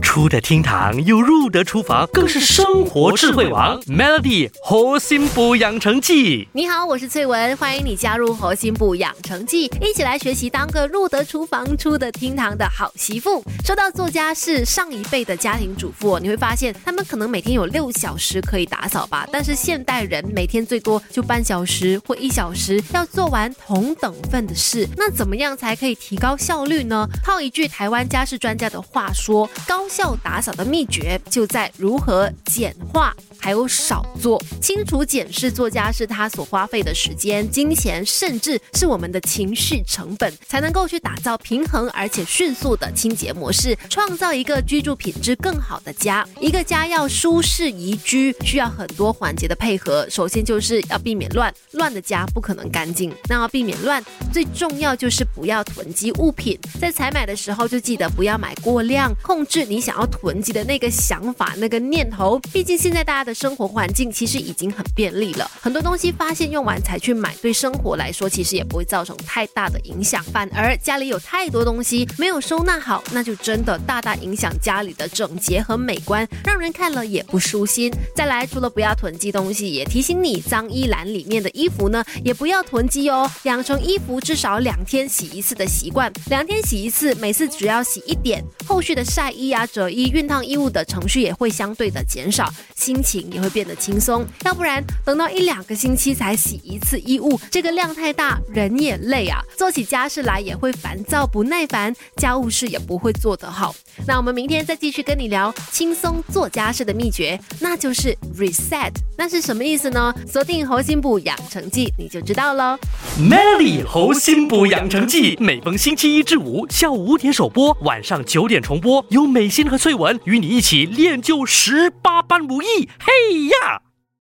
出得厅堂又入得厨房，更是生活智慧王。Melody 核心补养成记，你好，我是翠文，欢迎你加入核心补养成记，一起来学习当个入得厨房、出得厅堂的好媳妇。说到做家是，上一辈的家庭主妇，你会发现他们可能每天有六小时可以打扫吧，但是现代人每天最多就半小时或一小时，要做完同等份的事，那怎么样才可以提高效率呢？套一句台湾家事专家的话说，高效。打扫的秘诀就在如何简化，还有少做，清楚检视作家是他所花费的时间、金钱，甚至是我们的情绪成本，才能够去打造平衡而且迅速的清洁模式，创造一个居住品质更好的家。一个家要舒适宜居，需要很多环节的配合。首先就是要避免乱，乱的家不可能干净。那要避免乱，最重要就是不要囤积物品，在采买的时候就记得不要买过量，控制你。想要囤积的那个想法、那个念头，毕竟现在大家的生活环境其实已经很便利了，很多东西发现用完才去买，对生活来说其实也不会造成太大的影响。反而家里有太多东西没有收纳好，那就真的大大影响家里的整洁和美观，让人看了也不舒心。再来，除了不要囤积东西，也提醒你，脏衣篮里面的衣服呢，也不要囤积哦，养成衣服至少两天洗一次的习惯，两天洗一次，每次只要洗一点，后续的晒衣啊。折衣、熨烫衣物的程序也会相对的减少，心情也会变得轻松。要不然等到一两个星期才洗一次衣物，这个量太大，人也累啊，做起家事来也会烦躁不耐烦，家务事也不会做得好。那我们明天再继续跟你聊轻松做家事的秘诀，那就是 reset。那是什么意思呢？锁定猴心补养成记，你就知道了。Melly 猴心补养成记，每逢星期一至五下午五点首播，晚上九点重播，有美心。和翠文与你一起练就十八般武艺，嘿呀！